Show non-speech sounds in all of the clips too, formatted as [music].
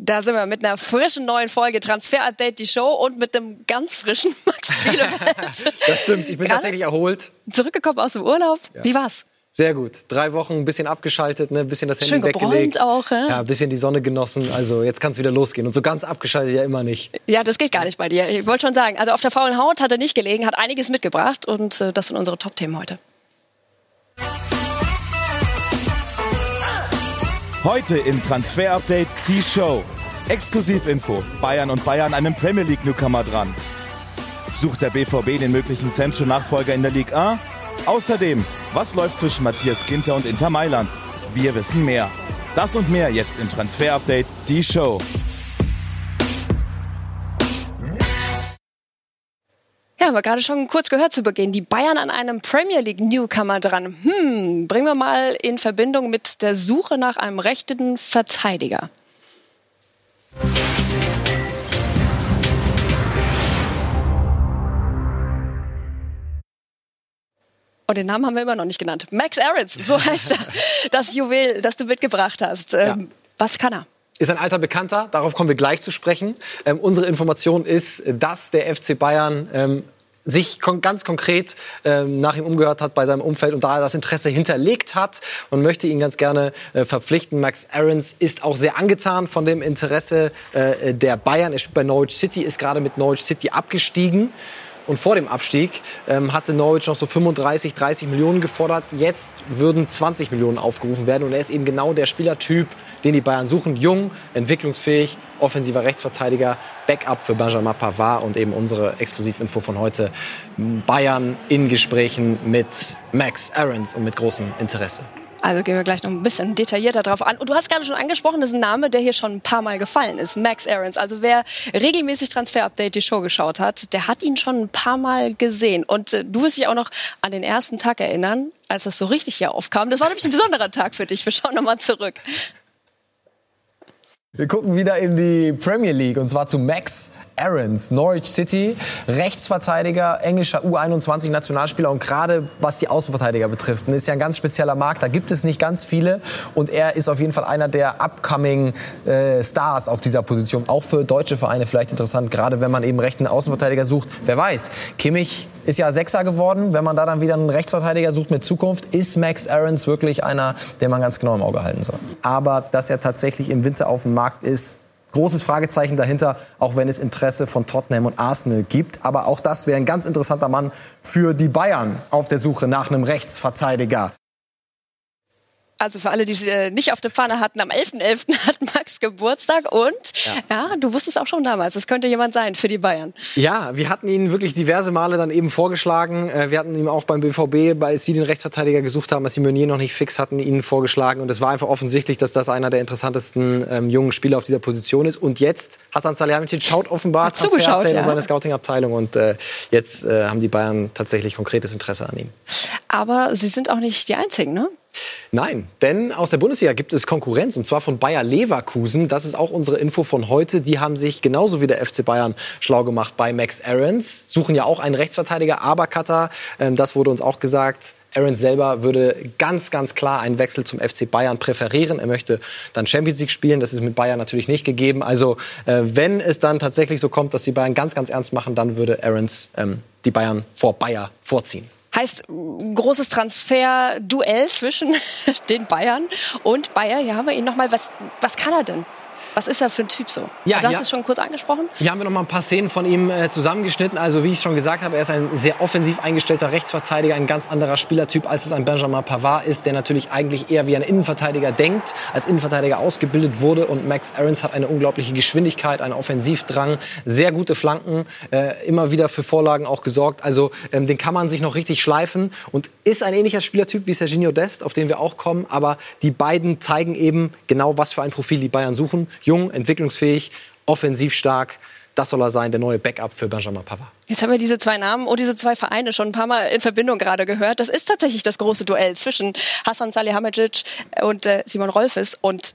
Da sind wir mit einer frischen neuen Folge Transfer Update, die Show und mit einem ganz frischen [laughs] Max Bielefeld. das stimmt, ich bin Gerade tatsächlich erholt. Zurückgekommen aus dem Urlaub. Ja. Wie war's? Sehr gut. Drei Wochen ein bisschen abgeschaltet, ne? ein bisschen das Handy Schön gebräunt weggelegt. auch, hä? Ja, ein bisschen die Sonne genossen. Also jetzt kann es wieder losgehen. Und so ganz abgeschaltet ja immer nicht. Ja, das geht gar nicht bei dir. Ich wollte schon sagen, also auf der faulen Haut hat er nicht gelegen, hat einiges mitgebracht und äh, das sind unsere Top-Themen heute. Heute im Transfer Update die Show. Exklusivinfo. Bayern und Bayern einen Premier League Newcomer dran. Sucht der BVB den möglichen Sancho-Nachfolger in der Liga A? Außerdem, was läuft zwischen Matthias Ginter und Inter Mailand? Wir wissen mehr. Das und mehr jetzt im Transfer Update die Show. Haben wir gerade schon kurz gehört zu Beginn. Die Bayern an einem Premier League Newcomer dran. Hm, bringen wir mal in Verbindung mit der Suche nach einem rechten Verteidiger. Und den Namen haben wir immer noch nicht genannt. Max Aarons, so [laughs] heißt er. Das Juwel, das du mitgebracht hast. Ähm, Ja. Was kann er? Ist ein alter Bekannter, darauf kommen wir gleich zu sprechen. Ähm, unsere Information ist, dass der FC Bayern ähm, sich kon ganz konkret ähm, nach ihm umgehört hat bei seinem Umfeld und da das Interesse hinterlegt hat und möchte ihn ganz gerne äh, verpflichten. Max Aarons ist auch sehr angetan von dem Interesse äh, der Bayern. Er spielt bei Norwich City, ist gerade mit Norwich City abgestiegen. Und vor dem Abstieg ähm, hatte Norwich noch so 35, 30 Millionen gefordert. Jetzt würden 20 Millionen aufgerufen werden. Und er ist eben genau der Spielertyp, den die Bayern suchen. Jung, entwicklungsfähig, offensiver Rechtsverteidiger, Backup für Benjamin Pavard und eben unsere Exklusivinfo von heute. Bayern in Gesprächen mit Max Aarons und mit großem Interesse. Also gehen wir gleich noch ein bisschen detaillierter drauf an. Und du hast gerade schon angesprochen, das ist ein Name, der hier schon ein paar Mal gefallen ist. Max Aarons. Also wer regelmäßig Transfer Update die Show geschaut hat, der hat ihn schon ein paar Mal gesehen. Und äh, du wirst dich auch noch an den ersten Tag erinnern, als das so richtig hier aufkam. Das war nämlich ein besonderer Tag für dich. Wir schauen nochmal zurück. Wir gucken wieder in die Premier League und zwar zu Max Aarons, Norwich City, Rechtsverteidiger, englischer U21-Nationalspieler und gerade was die Außenverteidiger betrifft, ist ja ein ganz spezieller Markt, da gibt es nicht ganz viele. Und er ist auf jeden Fall einer der upcoming äh, Stars auf dieser Position, auch für deutsche Vereine vielleicht interessant, gerade wenn man eben rechten Außenverteidiger sucht. Wer weiß, Kimmich ist ja Sechser geworden, wenn man da dann wieder einen Rechtsverteidiger sucht mit Zukunft, ist Max Aarons wirklich einer, den man ganz genau im Auge halten soll. Aber dass er tatsächlich im Winter auf dem Markt ist, Großes Fragezeichen dahinter, auch wenn es Interesse von Tottenham und Arsenal gibt. Aber auch das wäre ein ganz interessanter Mann für die Bayern auf der Suche nach einem Rechtsverteidiger. Also für alle, die es äh, nicht auf der Pfanne hatten, am 11.11. [laughs] hat Max Geburtstag und ja. du wusstest auch schon damals, es könnte jemand sein für die Bayern. Ja, wir hatten ihn wirklich diverse Male dann eben vorgeschlagen. Äh, Wir hatten ihn auch beim BVB, als sie den Rechtsverteidiger gesucht haben, als sie Meunier noch nicht fix hatten, ihn vorgeschlagen. Und es war einfach offensichtlich, dass das einer der interessantesten ähm, jungen Spieler auf dieser Position ist. Und jetzt, Hasan Salihamidzic schaut offenbar zugeschaut, ja. in seine Scouting-Abteilung. Und äh, jetzt äh, haben die Bayern tatsächlich konkretes Interesse an ihm. Aber sie sind auch nicht die Einzigen, ne? Nein, denn aus der Bundesliga gibt es Konkurrenz und zwar von Bayer Leverkusen. Das ist auch unsere Info von heute. Die haben sich genauso wie der FC Bayern schlau gemacht bei Max Aarons. Suchen ja auch einen Rechtsverteidiger, aber Katar, ähm, das wurde uns auch gesagt. Aarons selber würde ganz, ganz klar einen Wechsel zum FC Bayern präferieren. Er möchte dann Champions League spielen. Das ist mit Bayern natürlich nicht gegeben. Also, äh, wenn es dann tatsächlich so kommt, dass die Bayern ganz, ganz ernst machen, dann würde Aarons ähm, die Bayern vor Bayer vorziehen. Heißt großes Transfer-Duell zwischen [laughs] den Bayern und Bayer. Hier haben wir ihn nochmal. Was, was kann er denn? Was ist er für ein Typ so? Ja, also hast ja. du es schon kurz angesprochen? Hier haben wir noch mal ein paar Szenen von ihm äh, zusammengeschnitten. Also wie ich schon gesagt habe, er ist ein sehr offensiv eingestellter Rechtsverteidiger, ein ganz anderer Spielertyp, als es ein Benjamin Pavard ist, der natürlich eigentlich eher wie ein Innenverteidiger denkt, als Innenverteidiger ausgebildet wurde. Und Max Aarons hat eine unglaubliche Geschwindigkeit, einen Offensivdrang, sehr gute Flanken, äh, immer wieder für Vorlagen auch gesorgt. Also ähm, den kann man sich noch richtig schleifen und ist ein ähnlicher Spielertyp wie Serginho Dest, auf den wir auch kommen. Aber die beiden zeigen eben genau, was für ein Profil die Bayern suchen. Jung, entwicklungsfähig, offensiv stark. Das soll er sein, der neue Backup für Benjamin Pavard. Jetzt haben wir diese zwei Namen und diese zwei Vereine schon ein paar Mal in Verbindung gerade gehört. Das ist tatsächlich das große Duell zwischen Hassan Salihamidzic und äh, Simon Rolfes. Und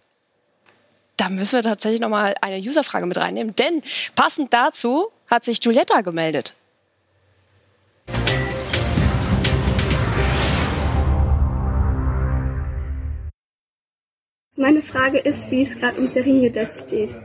da müssen wir tatsächlich noch mal eine Userfrage mit reinnehmen. Denn passend dazu hat sich Giulietta gemeldet. Meine Frage ist, wie es gerade um Serinho Dest steht.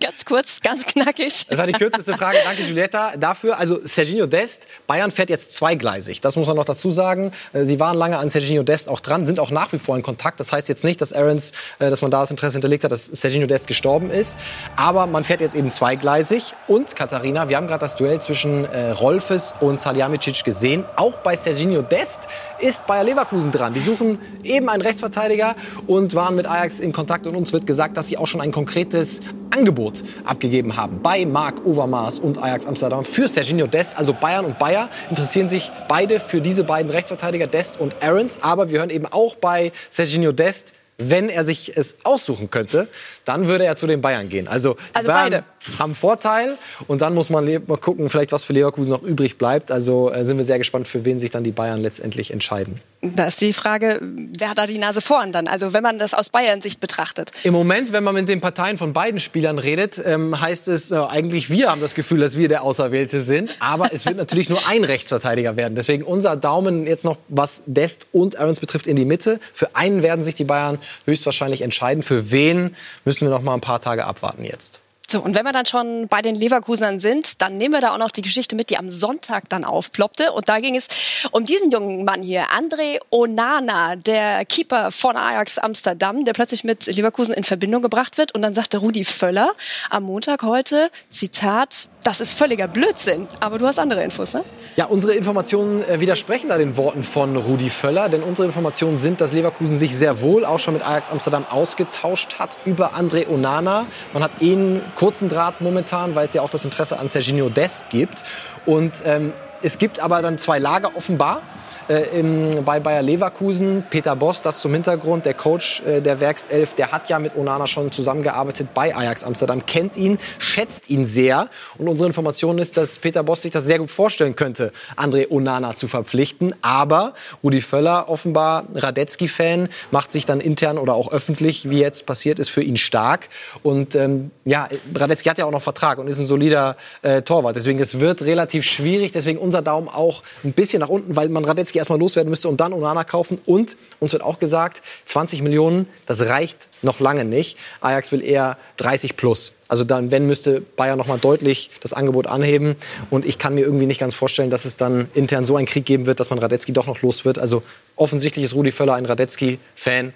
ganz kurz, ganz knackig. Das war die kürzeste Frage. Danke, Julietta, dafür. Also Serginho Dest, Bayern fährt jetzt zweigleisig. Das muss man noch dazu sagen. Äh, sie waren lange an Serginho Dest auch dran, sind auch nach wie vor in Kontakt. Das heißt jetzt nicht, dass Aarons, äh, dass man da das Interesse hinterlegt hat, dass Serginho Dest gestorben ist. Aber man fährt jetzt eben zweigleisig. Und Katharina, wir haben gerade das Duell zwischen äh, Rolfes und Salihamidzic gesehen. Auch bei Serginho Dest ist Bayer Leverkusen dran. Die suchen eben einen Rechtsverteidiger und waren mit Ajax in Kontakt. Und uns wird gesagt, dass sie auch schon ein konkretes Angebot abgegeben haben bei Marc Overmars und Ajax Amsterdam für Serginho Dest. Also Bayern und Bayer interessieren sich beide für diese beiden Rechtsverteidiger, Dest und Aarons. Aber wir hören eben auch bei Serginho Dest, wenn er sich es aussuchen könnte, dann würde er zu den Bayern gehen. Also, die Also Bayern beide. haben Vorteil und dann muss man mal gucken, vielleicht was für Leverkusen noch übrig bleibt. Also äh, sind wir sehr gespannt, für wen sich dann die Bayern letztendlich entscheiden. Da ist die Frage, wer hat da die Nase vorn dann? Also wenn man das aus Bayern-Sicht betrachtet. Im Moment, wenn man mit den Parteien von beiden Spielern redet, ähm, heißt es äh, eigentlich, wir haben das Gefühl, dass wir der Auserwählte sind. Aber es wird natürlich nur ein Rechtsverteidiger werden. Deswegen unser Daumen jetzt noch, was Dest und Aarons betrifft, in die Mitte. Für einen werden sich die Bayern höchstwahrscheinlich entscheiden. Für wen müssen wir noch mal ein paar Tage abwarten jetzt. So, und wenn wir dann schon bei den Leverkusenern sind, dann nehmen wir da auch noch die Geschichte mit, die am Sonntag dann aufploppte. Und da ging es um diesen jungen Mann hier, André Onana, der Keeper von Ajax Amsterdam, der plötzlich mit Leverkusen in Verbindung gebracht wird. Und dann sagte Rudi Völler am Montag heute, Zitat, das ist völliger Blödsinn. Aber du hast andere Infos, ne? Ja, unsere Informationen äh, widersprechen da den Worten von Rudi Völler, denn unsere Informationen sind, dass Leverkusen sich sehr wohl auch schon mit Ajax Amsterdam ausgetauscht hat über André Onana. Man hat eh einen kurzen Draht momentan, weil es ja auch das Interesse an Serginho Dest gibt. Und ähm, es gibt aber dann zwei Lager offenbar. Äh, im, bei Bayer Leverkusen. Peter Boss, das zum Hintergrund, der Coach äh, der Werkself, der hat ja mit Onana schon zusammengearbeitet bei Ajax Amsterdam, kennt ihn, schätzt ihn sehr. Und unsere Information ist, dass Peter Boss sich das sehr gut vorstellen könnte, André Onana zu verpflichten. Aber Rudi Völler, offenbar Radetzky-Fan, macht sich dann intern oder auch öffentlich, wie jetzt passiert ist, für ihn stark. Und ähm, ja, Radetzky hat ja auch noch Vertrag und ist ein solider äh, Torwart. Deswegen, es wird relativ schwierig. Deswegen unser Daumen auch ein bisschen nach unten, weil man Radetzky erstmal loswerden müsste und dann Onana kaufen. Und uns wird auch gesagt, 20 Millionen, das reicht noch lange nicht. Ajax will eher 30 plus. Also dann, wenn, müsste Bayern noch mal deutlich das Angebot anheben. Und ich kann mir irgendwie nicht ganz vorstellen, dass es dann intern so einen Krieg geben wird, dass man Radetzky doch noch los wird. Also offensichtlich ist Rudi Völler ein Radetzky-Fan.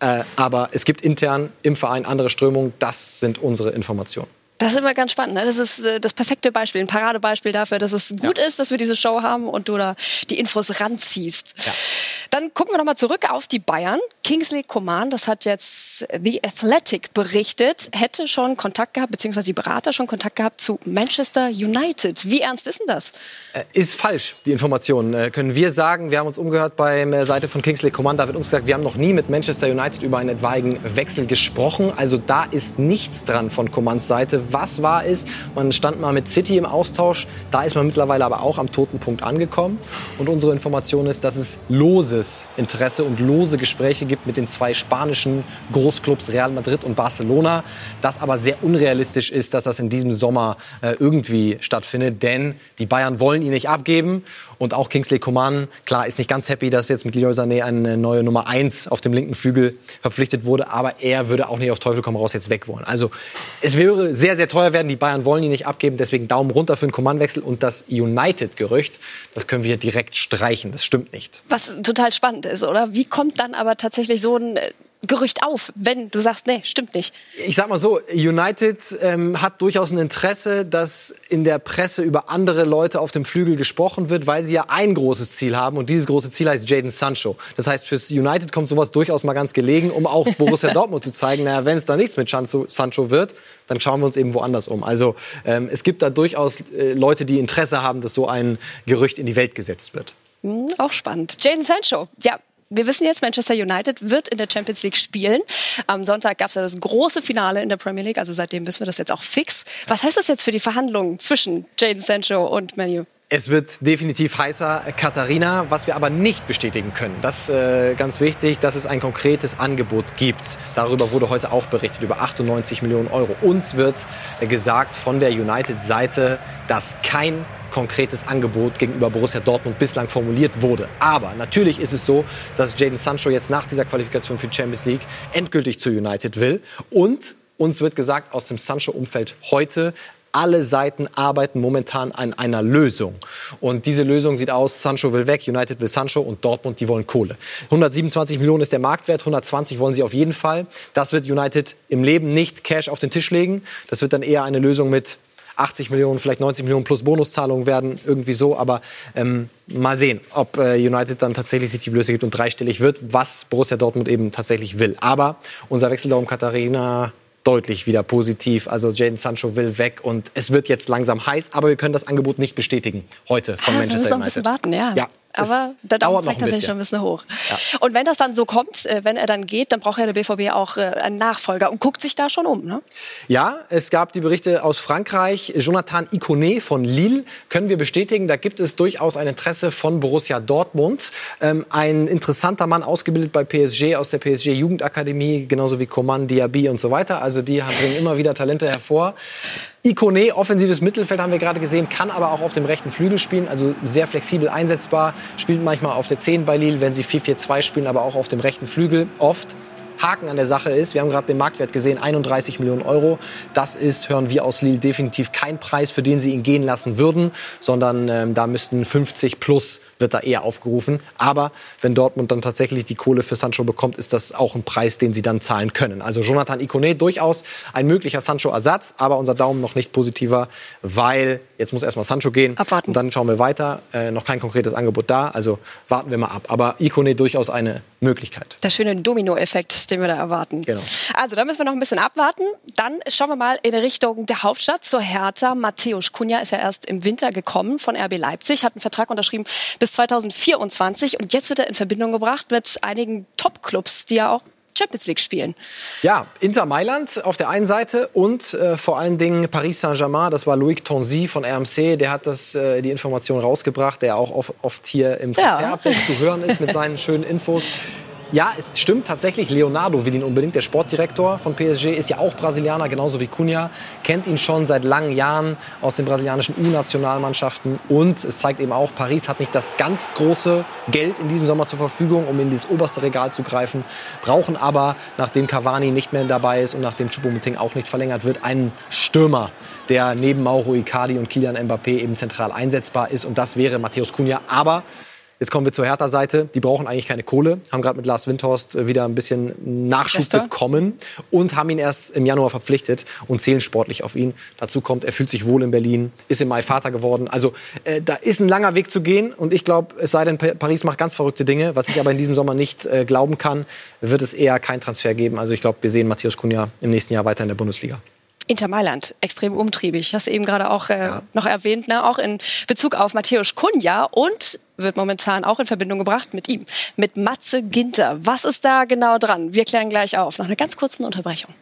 Äh, aber es gibt intern im Verein andere Strömungen. Das sind unsere Informationen. Das ist immer ganz spannend. Ne? Das ist äh, das perfekte Beispiel, ein Paradebeispiel dafür, dass es gut ist, dass wir diese Show haben und du da die Infos ranziehst. Dann gucken wir nochmal zurück auf die Bayern. Kingsley Coman, das hat jetzt The Athletic berichtet, hätte schon Kontakt gehabt, beziehungsweise die Berater schon Kontakt gehabt zu Manchester United. Wie ernst ist denn das? Äh, Ist falsch, die Information. Äh, können wir sagen, wir haben uns umgehört bei der Seite von Kingsley Coman, da wird uns gesagt, wir haben noch nie mit Manchester United über einen etwaigen Wechsel gesprochen. Also da ist nichts dran von Comans Seite. Was wahr ist, man stand mal mit City im Austausch, da ist man mittlerweile aber auch am toten Punkt angekommen. Und unsere Information ist, dass es loses Interesse und lose Gespräche gibt mit den zwei spanischen Großclubs Real Madrid und Barcelona. Das aber sehr unrealistisch ist, dass das in diesem Sommer äh, irgendwie stattfindet, denn die Bayern wollen ihn nicht abgeben. Und auch Kingsley Coman, klar, ist nicht ganz happy, dass jetzt mit Leroy Sané eine neue Nummer 1 auf dem linken Flügel verpflichtet wurde. Aber er würde auch nicht auf Teufel komm raus jetzt weg wollen. Also es wäre sehr, sehr teuer werden. Die Bayern wollen ihn nicht abgeben. Deswegen Daumen runter für einen Coman-Wechsel. Und das United-Gerücht, das können wir direkt streichen. Das stimmt nicht. Was total spannend ist, oder? Wie kommt dann aber tatsächlich so ein äh, Gerücht auf, wenn du sagst, nee, stimmt nicht? Ich sag mal so, United ähm, hat durchaus ein Interesse, dass in der Presse über andere Leute auf dem Flügel gesprochen wird, weil sie ja ein großes Ziel haben und dieses große Ziel heißt Jaden Sancho. Das heißt, fürs United kommt sowas durchaus mal ganz gelegen, um auch [laughs] Borussia Dortmund zu zeigen, naja, wenn es da nichts mit Sancho, wird, dann schauen wir uns eben woanders um. Also ähm, es gibt da durchaus äh, Leute, die Interesse haben, dass so ein Gerücht in die Welt gesetzt wird. Hm, auch spannend. Jaden Sancho, ja. Wir wissen jetzt, Manchester United wird in der Champions League spielen. Am Sonntag gab es ja das große Finale in der Premier League, also seitdem wissen wir das jetzt auch fix. Was heißt das jetzt für die Verhandlungen zwischen Jaden Sancho und Manu? Es wird definitiv heißer, Katharina, was wir aber nicht bestätigen können. Das äh, ganz wichtig, dass es ein konkretes Angebot gibt. Darüber wurde heute auch berichtet, über 98 Millionen Euro. Uns wird äh, gesagt von der United-Seite, dass kein konkretes Angebot gegenüber Borussia Dortmund bislang formuliert wurde. Aber natürlich ist es so, dass Jaden Sancho jetzt nach dieser Qualifikation für die Champions League endgültig zu United will und Uns wird gesagt aus dem Sancho-Umfeld heute, alle Seiten arbeiten momentan an einer Lösung. Und diese Lösung sieht aus, Sancho will weg, United will Sancho und Dortmund, die wollen Kohle. 127 Millionen ist der Marktwert, 120 wollen sie auf jeden Fall. Das wird United im Leben nicht Cash auf den Tisch legen. Das wird dann eher eine Lösung mit 80 Millionen, vielleicht 90 Millionen plus Bonuszahlungen werden, irgendwie so. Aber ähm, mal sehen, ob äh, United dann tatsächlich sich die Blöße gibt und dreistellig wird, was Borussia Dortmund eben tatsächlich will. Aber unser Wechsel darum, Katharina deutlich wieder positiv. Also Jaden Sancho will weg und es wird jetzt langsam heiß, aber wir können das Angebot nicht bestätigen heute von Ah, Manchester United. warten, ja. Ja, Aber der Daumen zeigt tatsächlich schon ein bisschen hoch. Ja. Und wenn das dann so kommt, äh, wenn er dann geht, dann braucht ja der BVB auch äh, einen Nachfolger und guckt sich da schon um. Ne? Ja, es gab die Berichte aus Frankreich. Jonathan Iconé von Lille können wir bestätigen. Da gibt es durchaus ein Interesse von Borussia Dortmund. Ähm, ein interessanter Mann, ausgebildet bei PSG aus der PSG Jugendakademie, genauso wie Coman, Diaby und so weiter. Also die haben- bringen immer wieder Talente hervor. Iconé, offensives Mittelfeld haben wir gerade gesehen, kann aber auch auf dem rechten Flügel spielen, also sehr flexibel einsetzbar, spielt manchmal auf der 10 bei Lille, wenn sie 4-4-2 spielen, aber auch auf dem rechten Flügel oft. Haken an der Sache ist, wir haben gerade den Marktwert gesehen, 31 Millionen Euro. Das ist, hören wir aus Lille, definitiv kein Preis, für den sie ihn gehen lassen würden, sondern ähm, da müssten 50 plus wird da eher aufgerufen. Aber wenn Dortmund dann tatsächlich die Kohle für Sancho bekommt, ist das auch ein Preis, den sie dann zahlen können. Also Jonathan Iconé durchaus ein möglicher Sancho-Ersatz, aber unser Daumen noch nicht positiver, weil jetzt muss erstmal Sancho gehen. Abwarten. Und dann schauen wir weiter. Äh, noch kein konkretes Angebot da, also warten wir mal ab. Aber Iconé durchaus eine Möglichkeit. Der schöne Domino-Effekt, den wir da erwarten. Genau. Also, da müssen wir noch ein bisschen abwarten. Dann schauen wir mal in Richtung der Hauptstadt zur Hertha. Matthäus Kunja ist ja erst im Winter gekommen von RB Leipzig, hat einen Vertrag unterschrieben bis 2024 und jetzt wird er in Verbindung gebracht mit einigen Top-Clubs, die ja auch Champions League spielen. Ja, Inter Mailand auf der einen Seite und äh, vor allen Dingen Paris Saint-Germain. Das war Loic Tonzi von RMC, der hat das, äh, die Information rausgebracht, der auch oft, oft hier im Ja. Transfer-Update zu hören ist mit seinen schönen Infos. Ja, es stimmt tatsächlich. Leonardo will ihn unbedingt. Der Sportdirektor von PSG ist ja auch Brasilianer, genauso wie Cunha. Kennt ihn schon seit langen Jahren aus den brasilianischen U-Nationalmannschaften. Und es zeigt eben auch, Paris hat nicht das ganz große Geld in diesem Sommer zur Verfügung, um in das oberste Regal zu greifen. Brauchen aber, nachdem Cavani nicht mehr dabei ist und nachdem Choupo-Moting auch nicht verlängert wird, einen Stürmer, der neben Mauro Icardi und Kylian Mbappé eben zentral einsetzbar ist. Und das wäre Matthäus Cunha. Aber Jetzt kommen wir zur Hertha-Seite. Die brauchen eigentlich keine Kohle, haben gerade mit Lars Windhorst äh, wieder ein bisschen Nachschub Investor. bekommen und haben ihn erst im Januar verpflichtet und zählen sportlich auf ihn. Dazu kommt, er fühlt sich wohl in Berlin, ist im Mai Vater geworden. Also äh, da ist ein langer Weg zu gehen und ich glaube, es sei denn, Pa- Paris macht ganz verrückte Dinge, was ich aber in diesem Sommer nicht äh, glauben kann, wird es eher kein Transfer geben. Also ich glaube, wir sehen Matthias Cunha im nächsten Jahr weiter in der Bundesliga. Inter Mailand, extrem umtriebig. Hast du eben gerade auch äh, noch erwähnt, ne? auch in Bezug auf Matthäus Kunja und wird momentan auch in Verbindung gebracht mit ihm, mit Matze Ginter. Was ist da genau dran? Wir klären gleich auf, nach einer ganz kurzen Unterbrechung.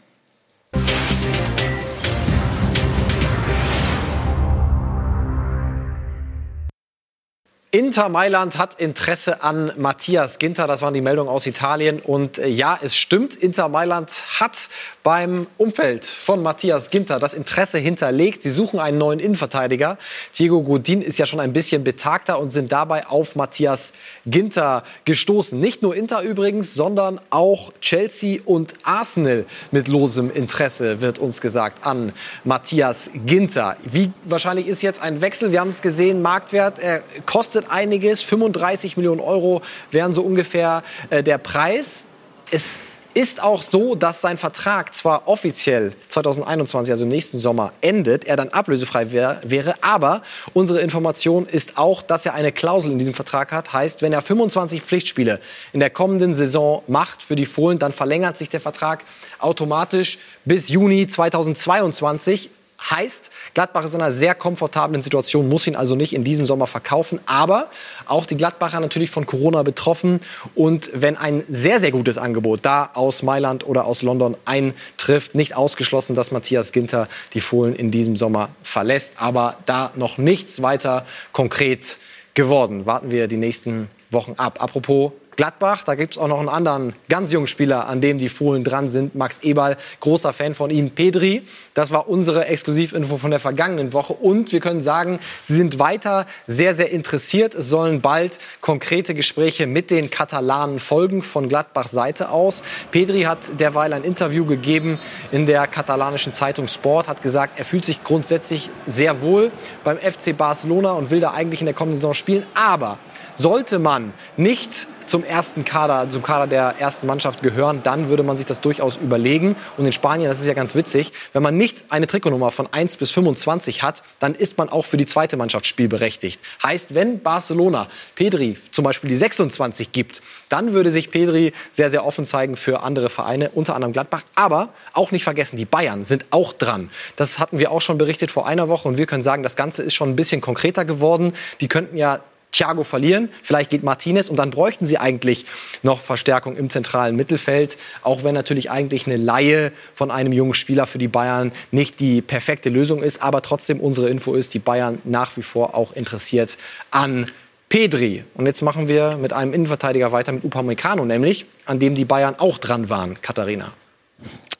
Inter Mailand hat Interesse an Matthias Ginter. Das waren die Meldungen aus Italien. Und äh, ja, es stimmt, Inter Mailand hat beim Umfeld von Matthias Ginter das Interesse hinterlegt. Sie suchen einen neuen Innenverteidiger. Diego Godin ist ja schon ein bisschen betagter und sind dabei auf Matthias Ginter gestoßen. Nicht nur Inter übrigens, sondern auch Chelsea und Arsenal mit losem Interesse, wird uns gesagt, an Matthias Ginter. Wie wahrscheinlich ist jetzt ein Wechsel? Wir haben es gesehen, Marktwert, er kostet einiges. 35 Millionen Euro wären so ungefähr äh, der Preis. Es ist auch so, dass sein Vertrag zwar offiziell 2021, also im nächsten Sommer, endet, er dann ablösefrei wär, wäre, aber unsere Information ist auch, dass er eine Klausel in diesem Vertrag hat. Heißt, wenn er 25 Pflichtspiele in der kommenden Saison macht für die Fohlen, dann verlängert sich der Vertrag automatisch bis Juni 2022. Heißt, Gladbach ist in einer sehr komfortablen Situation, muss ihn also nicht in diesem Sommer verkaufen. Aber auch die Gladbacher natürlich von Corona betroffen. Und wenn ein sehr, sehr gutes Angebot da aus Mailand oder aus London eintrifft, nicht ausgeschlossen, dass Matthias Ginter die Fohlen in diesem Sommer verlässt. Aber da noch nichts weiter konkret geworden. Warten wir die nächsten Wochen ab. Apropos Gladbach. Da gibt es auch noch einen anderen ganz jungen Spieler, an dem die Fohlen dran sind. Max Eberl, großer Fan von ihm. Pedri, das war unsere Exklusivinfo von der vergangenen Woche. Und wir können sagen, sie sind weiter sehr, sehr interessiert. Es sollen bald konkrete Gespräche mit den Katalanen folgen von Gladbachs Seite aus. Pedri hat derweil ein Interview gegeben in der katalanischen Zeitung Sport, hat gesagt, er fühlt sich grundsätzlich sehr wohl beim FC Barcelona und will da eigentlich in der kommenden Saison spielen. Aber sollte man nicht zum ersten Kader, zum Kader der ersten Mannschaft gehören, dann würde man sich das durchaus überlegen. Und in Spanien, das ist ja ganz witzig, wenn man nicht eine Trikotnummer von 1 bis 25 hat, dann ist man auch für die zweite Mannschaft spielberechtigt. Heißt, wenn Barcelona Pedri zum Beispiel die 26 gibt, dann würde sich Pedri sehr, sehr offen zeigen für andere Vereine, unter anderem Gladbach. Aber auch nicht vergessen, die Bayern sind auch dran. Das hatten wir auch schon berichtet vor einer Woche und wir können sagen, das Ganze ist schon ein bisschen konkreter geworden. Die könnten ja Thiago verlieren, vielleicht geht Martinez und dann bräuchten sie eigentlich noch Verstärkung im zentralen Mittelfeld, auch wenn natürlich eigentlich eine Laie von einem jungen Spieler für die Bayern nicht die perfekte Lösung ist, aber trotzdem unsere Info ist, die Bayern nach wie vor auch interessiert an Pedri. Und jetzt machen wir mit einem Innenverteidiger weiter mit Upamecano, nämlich an dem die Bayern auch dran waren, Katharina.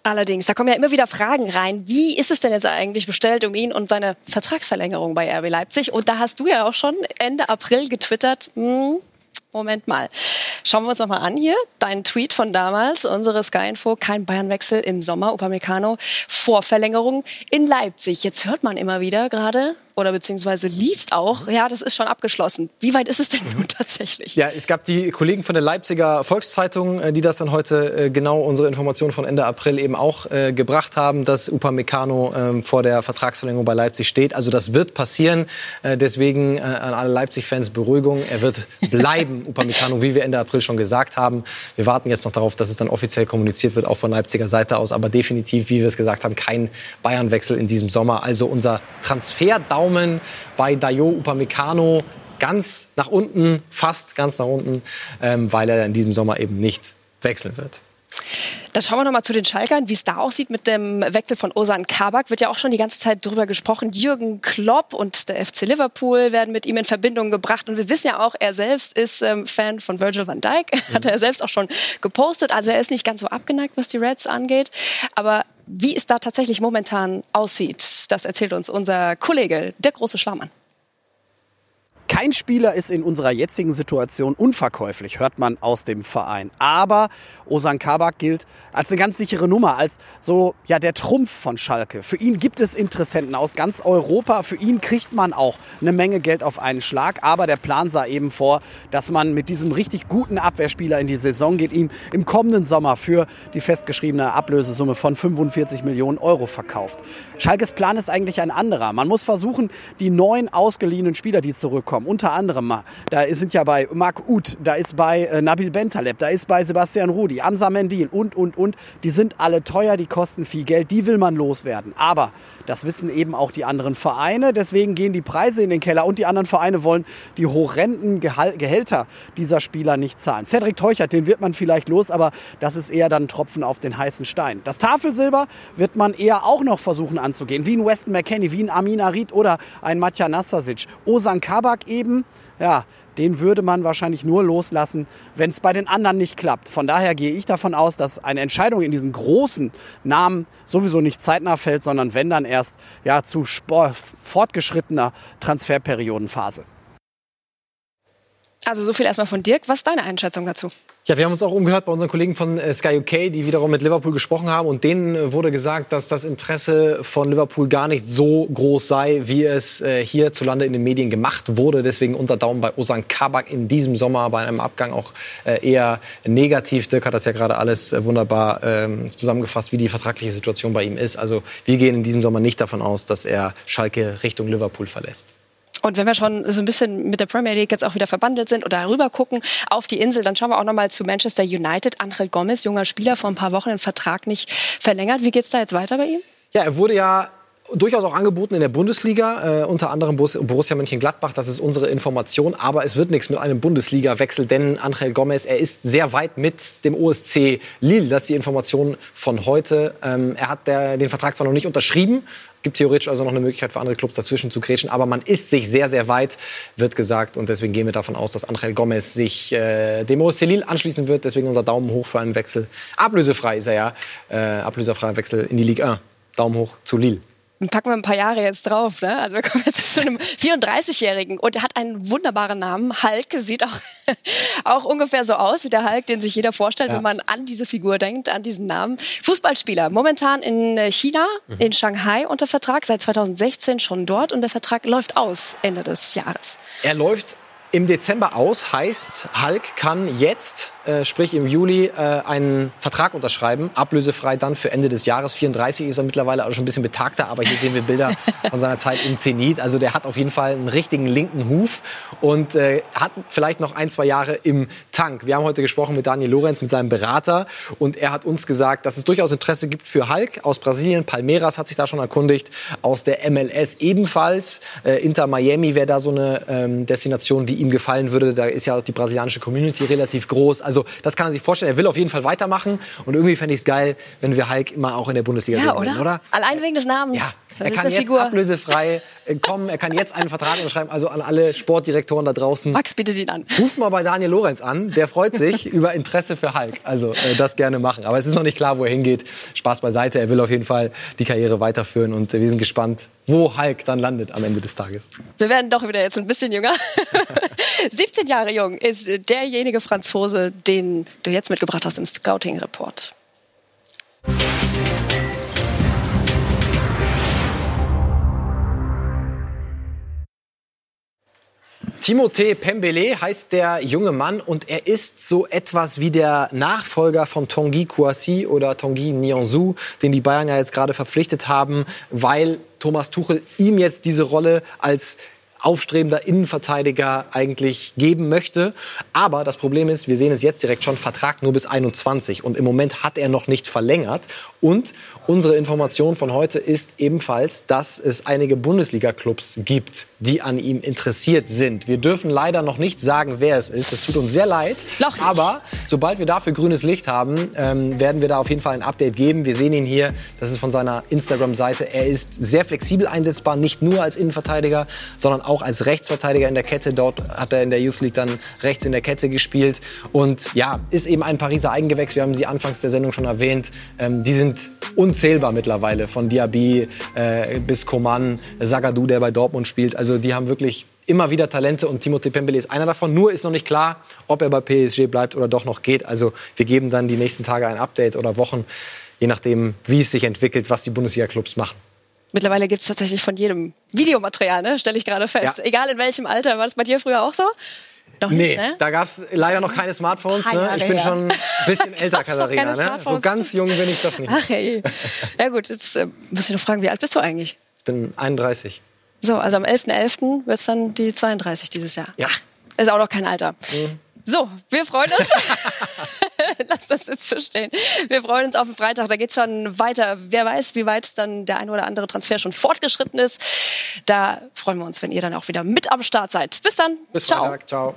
Allerdings, da kommen ja immer wieder Fragen rein. Wie ist es denn jetzt eigentlich bestellt um ihn und seine Vertragsverlängerung bei RB Leipzig? Und da hast du ja auch schon Ende April getwittert, hm, Moment mal. Schauen wir uns noch mal an hier. Dein Tweet von damals, unsere Sky-Info, kein Bayernwechsel im Sommer, Upamecano, Vorverlängerung in Leipzig. Jetzt hört man immer wieder gerade, oder beziehungsweise liest auch, ja, das ist schon abgeschlossen. Wie weit ist es denn nun tatsächlich? Ja, es gab die Kollegen von der Leipziger Volkszeitung, äh, die das dann heute äh, genau unsere Informationen von Ende April eben auch äh, gebracht haben, dass Upamecano ähm, vor der Vertragsverlängerung bei Leipzig steht. Also das wird passieren. Deswegen an alle Leipzig-Fans Beruhigung. Er wird bleiben, [laughs] Upamecano, wie wir Ende April schon gesagt haben. Wir warten jetzt noch darauf, dass es dann offiziell kommuniziert wird, auch von Leipziger Seite aus. Aber definitiv, wie wir es gesagt haben, kein Bayern-Wechsel in diesem Sommer. Also unser Transfer-Daumen Daumen bei Dayo Upamecano ganz nach unten, fast ganz nach unten, ähm, weil er in diesem Sommer eben nicht wechseln wird. Dann schauen wir noch mal zu den Schalkern, wie es da aussieht mit dem Wechsel von Osan Kabak. Wird ja auch schon die ganze Zeit darüber gesprochen. Jürgen Klopp und der FC Liverpool werden mit ihm in Verbindung gebracht. Und wir wissen ja auch, er selbst ist ähm, Fan von Virgil van Dijk. [laughs] Hat er selbst auch schon gepostet. Also er ist nicht ganz so abgeneigt, was die Reds angeht. Aber wie es da tatsächlich momentan aussieht, das erzählt uns unser Kollege, der große Schlaumann. Kein Spieler ist in unserer jetzigen Situation unverkäuflich, hört man aus dem Verein. Aber Osan Kabak gilt als eine ganz sichere Nummer, als so ja der Trumpf von Schalke. Für ihn gibt es Interessenten aus ganz Europa. Für ihn kriegt man auch eine Menge Geld auf einen Schlag. Aber der Plan sah eben vor, dass man mit diesem richtig guten Abwehrspieler in die Saison geht, ihm im kommenden Sommer für die festgeschriebene Ablösesumme von 45 Millionen Euro verkauft. Schalkes Plan ist eigentlich ein anderer. Man muss versuchen, die neun ausgeliehenen Spieler, die zurückkommen, kommen. Unter anderem, da sind ja bei Marc Uth, da ist bei äh, Nabil Bentaleb, da ist bei Sebastian Rudi, Amsa Mendil und, und, und. Die sind alle teuer, die kosten viel Geld, die will man loswerden. Aber das wissen eben auch die anderen Vereine. Deswegen gehen die Preise in den Keller und die anderen Vereine wollen die horrenden Gehälter dieser Spieler nicht zahlen. Cedric Teuchert, den wird man vielleicht los, aber das ist eher dann ein Tropfen auf den heißen Stein. Das Tafelsilber wird man eher auch noch versuchen anzugehen, wie ein Weston McKenney, wie ein Amin Arid oder ein Matja Nastasic. Osan Kabak eben, ja, den würde man wahrscheinlich nur loslassen, wenn es bei den anderen nicht klappt. Von daher gehe ich davon aus, dass eine Entscheidung in diesen großen Namen sowieso nicht zeitnah fällt, sondern wenn dann erst ja, zu fortgeschrittener Transferperiodenphase. Also so viel erstmal von Dirk. Was ist deine Einschätzung dazu? Ja, wir haben uns auch umgehört bei unseren Kollegen von äh, Sky UK, die wiederum mit Liverpool gesprochen haben. Und denen äh, wurde gesagt, dass das Interesse von Liverpool gar nicht so groß sei, wie es äh, hierzulande in den Medien gemacht wurde. Deswegen unser Daumen bei Osan Kabak in diesem Sommer bei einem Abgang auch eher negativ. Dirk hat das ja gerade alles wunderbar ähm, zusammengefasst, wie die vertragliche Situation bei ihm ist. Also wir gehen in diesem Sommer nicht davon aus, dass er Schalke Richtung Liverpool verlässt. Und wenn wir schon so ein bisschen mit der Premier League jetzt auch wieder verbandelt sind oder rüber gucken auf die Insel, dann schauen wir auch noch mal zu Manchester United. Angel Gomez, junger Spieler, vor ein paar Wochen den Vertrag nicht verlängert. Wie geht es da jetzt weiter bei ihm? Ja, er wurde ja durchaus auch angeboten in der Bundesliga, äh, unter anderem Borussia Mönchengladbach. Das ist unsere Information. Aber es wird nichts mit einem Bundesliga-Wechsel, denn Angel Gomez, er ist sehr weit mit dem OSC Lille. Das ist die Information von heute. Ähm, er hat der, den Vertrag zwar noch nicht unterschrieben, gibt theoretisch also noch eine Möglichkeit für andere Clubs dazwischen zu grätschen, aber man ist sich sehr, sehr weit, wird gesagt. Und deswegen gehen wir davon aus, dass Angel Gomez sich äh, dem OSC Lille anschließen wird. Deswegen unser Daumen hoch für einen Wechsel. Ablösefrei ist er ja. Äh, ablösefreier Wechsel in die Ligue 1. Daumen hoch zu Lille. Dann packen wir ein paar Jahre jetzt drauf. Ne? Also wir kommen jetzt zu einem 34-Jährigen und er hat einen wunderbaren Namen. Hulk sieht auch, [laughs] auch ungefähr so aus wie der Hulk, den sich jeder vorstellt, ja. wenn man an diese Figur denkt, an diesen Namen. Fußballspieler, momentan in China, mhm. in Shanghai unter Vertrag, seit 2016 schon dort und der Vertrag läuft aus Ende des Jahres. Er läuft im Dezember aus, heißt, Hulk kann jetzt äh, sprich im Juli, äh, einen Vertrag unterschreiben, ablösefrei dann für Ende des Jahres. 34 ist er mittlerweile auch schon ein bisschen betagter, aber hier sehen wir Bilder [laughs] von seiner Zeit im Zenit. Also der hat auf jeden Fall einen richtigen linken Huf und äh, hat vielleicht noch ein, zwei Jahre im Tank. Wir haben heute gesprochen mit Daniel Lorenz, mit seinem Berater und er hat uns gesagt, dass es durchaus Interesse gibt für Hulk aus Brasilien. Palmeiras hat sich da schon erkundigt, aus der MLS ebenfalls. Äh, Inter Miami wäre da so eine ähm, Destination, die ihm gefallen würde. Da ist ja auch die brasilianische Community relativ groß. Also das kann er sich vorstellen. Er will auf jeden Fall weitermachen. Und irgendwie fände ich es geil, wenn wir Hulk immer auch in der Bundesliga ja, sehen oder? oder? Allein wegen des Namens. Ja. Das er kann jetzt Figur. ablösefrei kommen, er kann jetzt einen Vertrag unterschreiben. Also an alle Sportdirektoren da draußen. Max bietet ihn an. Ruf mal bei Daniel Lorenz an, der freut sich [laughs] über Interesse für Hulk. Also äh, das gerne machen. Aber es ist noch nicht klar, wo er hingeht. Spaß beiseite, er will auf jeden Fall die Karriere weiterführen und äh, wir sind gespannt, wo Hulk dann landet am Ende des Tages. Wir werden doch wieder jetzt ein bisschen jünger. [laughs] 17 Jahre jung ist derjenige Franzose, den du jetzt mitgebracht hast im Scouting-Report. Timothée Pembele heißt der junge Mann und er ist so etwas wie der Nachfolger von Tanguy Kouassi oder Tanguy Nianzou, den die Bayern ja jetzt gerade verpflichtet haben, weil Thomas Tuchel ihm jetzt diese Rolle als aufstrebender Innenverteidiger eigentlich geben möchte. Aber das Problem ist, wir sehen es jetzt direkt schon, Vertrag nur bis 21 und im Moment hat er noch nicht verlängert. Und unsere Information von heute ist ebenfalls, dass es einige Bundesliga-Clubs gibt, die an ihm interessiert sind. Wir dürfen leider noch nicht sagen, wer es ist. Es tut uns sehr leid. Aber sobald wir dafür grünes Licht haben, ähm, werden wir da auf jeden Fall ein Update geben. Wir sehen ihn hier. Das ist von seiner Instagram-Seite. Er ist sehr flexibel einsetzbar, nicht nur als Innenverteidiger, sondern auch als Rechtsverteidiger in der Kette. Dort hat er in der Youth League dann rechts in der Kette gespielt. Und ja, ist eben ein Pariser Eigengewächs. Wir haben sie anfangs der Sendung schon erwähnt. Ähm, die sind unzählbar mittlerweile. Von Diaby äh, bis Coman, Zagadou, der bei Dortmund spielt. Also die haben wirklich immer wieder Talente und Timothée Pembele ist einer davon. Nur ist noch nicht klar, ob er bei PSG bleibt oder doch noch geht. Also wir geben dann die nächsten Tage ein Update oder Wochen, je nachdem, wie es sich entwickelt, was die Bundesliga-Clubs machen. Mittlerweile gibt es tatsächlich von jedem Videomaterial, ne? stelle ich gerade fest. Ja. Egal in welchem Alter. War das bei dir früher auch so? Noch nee, nicht, ne? da gab es leider noch keine Smartphones. Ne? Ich bin her. schon ein [laughs] bisschen älter, Katharina. Ne? So ganz jung bin ich doch nicht. Ach hey. Ja gut, jetzt äh, muss ich noch fragen, wie alt bist du eigentlich? Ich bin 31. So, also am 11.11. .11. wird es dann die 32 dieses Jahr. Ja. Ach, ist auch noch kein Alter. Mhm. So, wir freuen uns. [laughs] Lass das jetzt so stehen. Wir freuen uns auf den Freitag. Da geht es schon weiter. Wer weiß, wie weit dann der ein oder andere Transfer schon fortgeschritten ist. Da freuen wir uns, wenn ihr dann auch wieder mit am Start seid. Bis dann. Bis Ciao. Freitag. Ciao.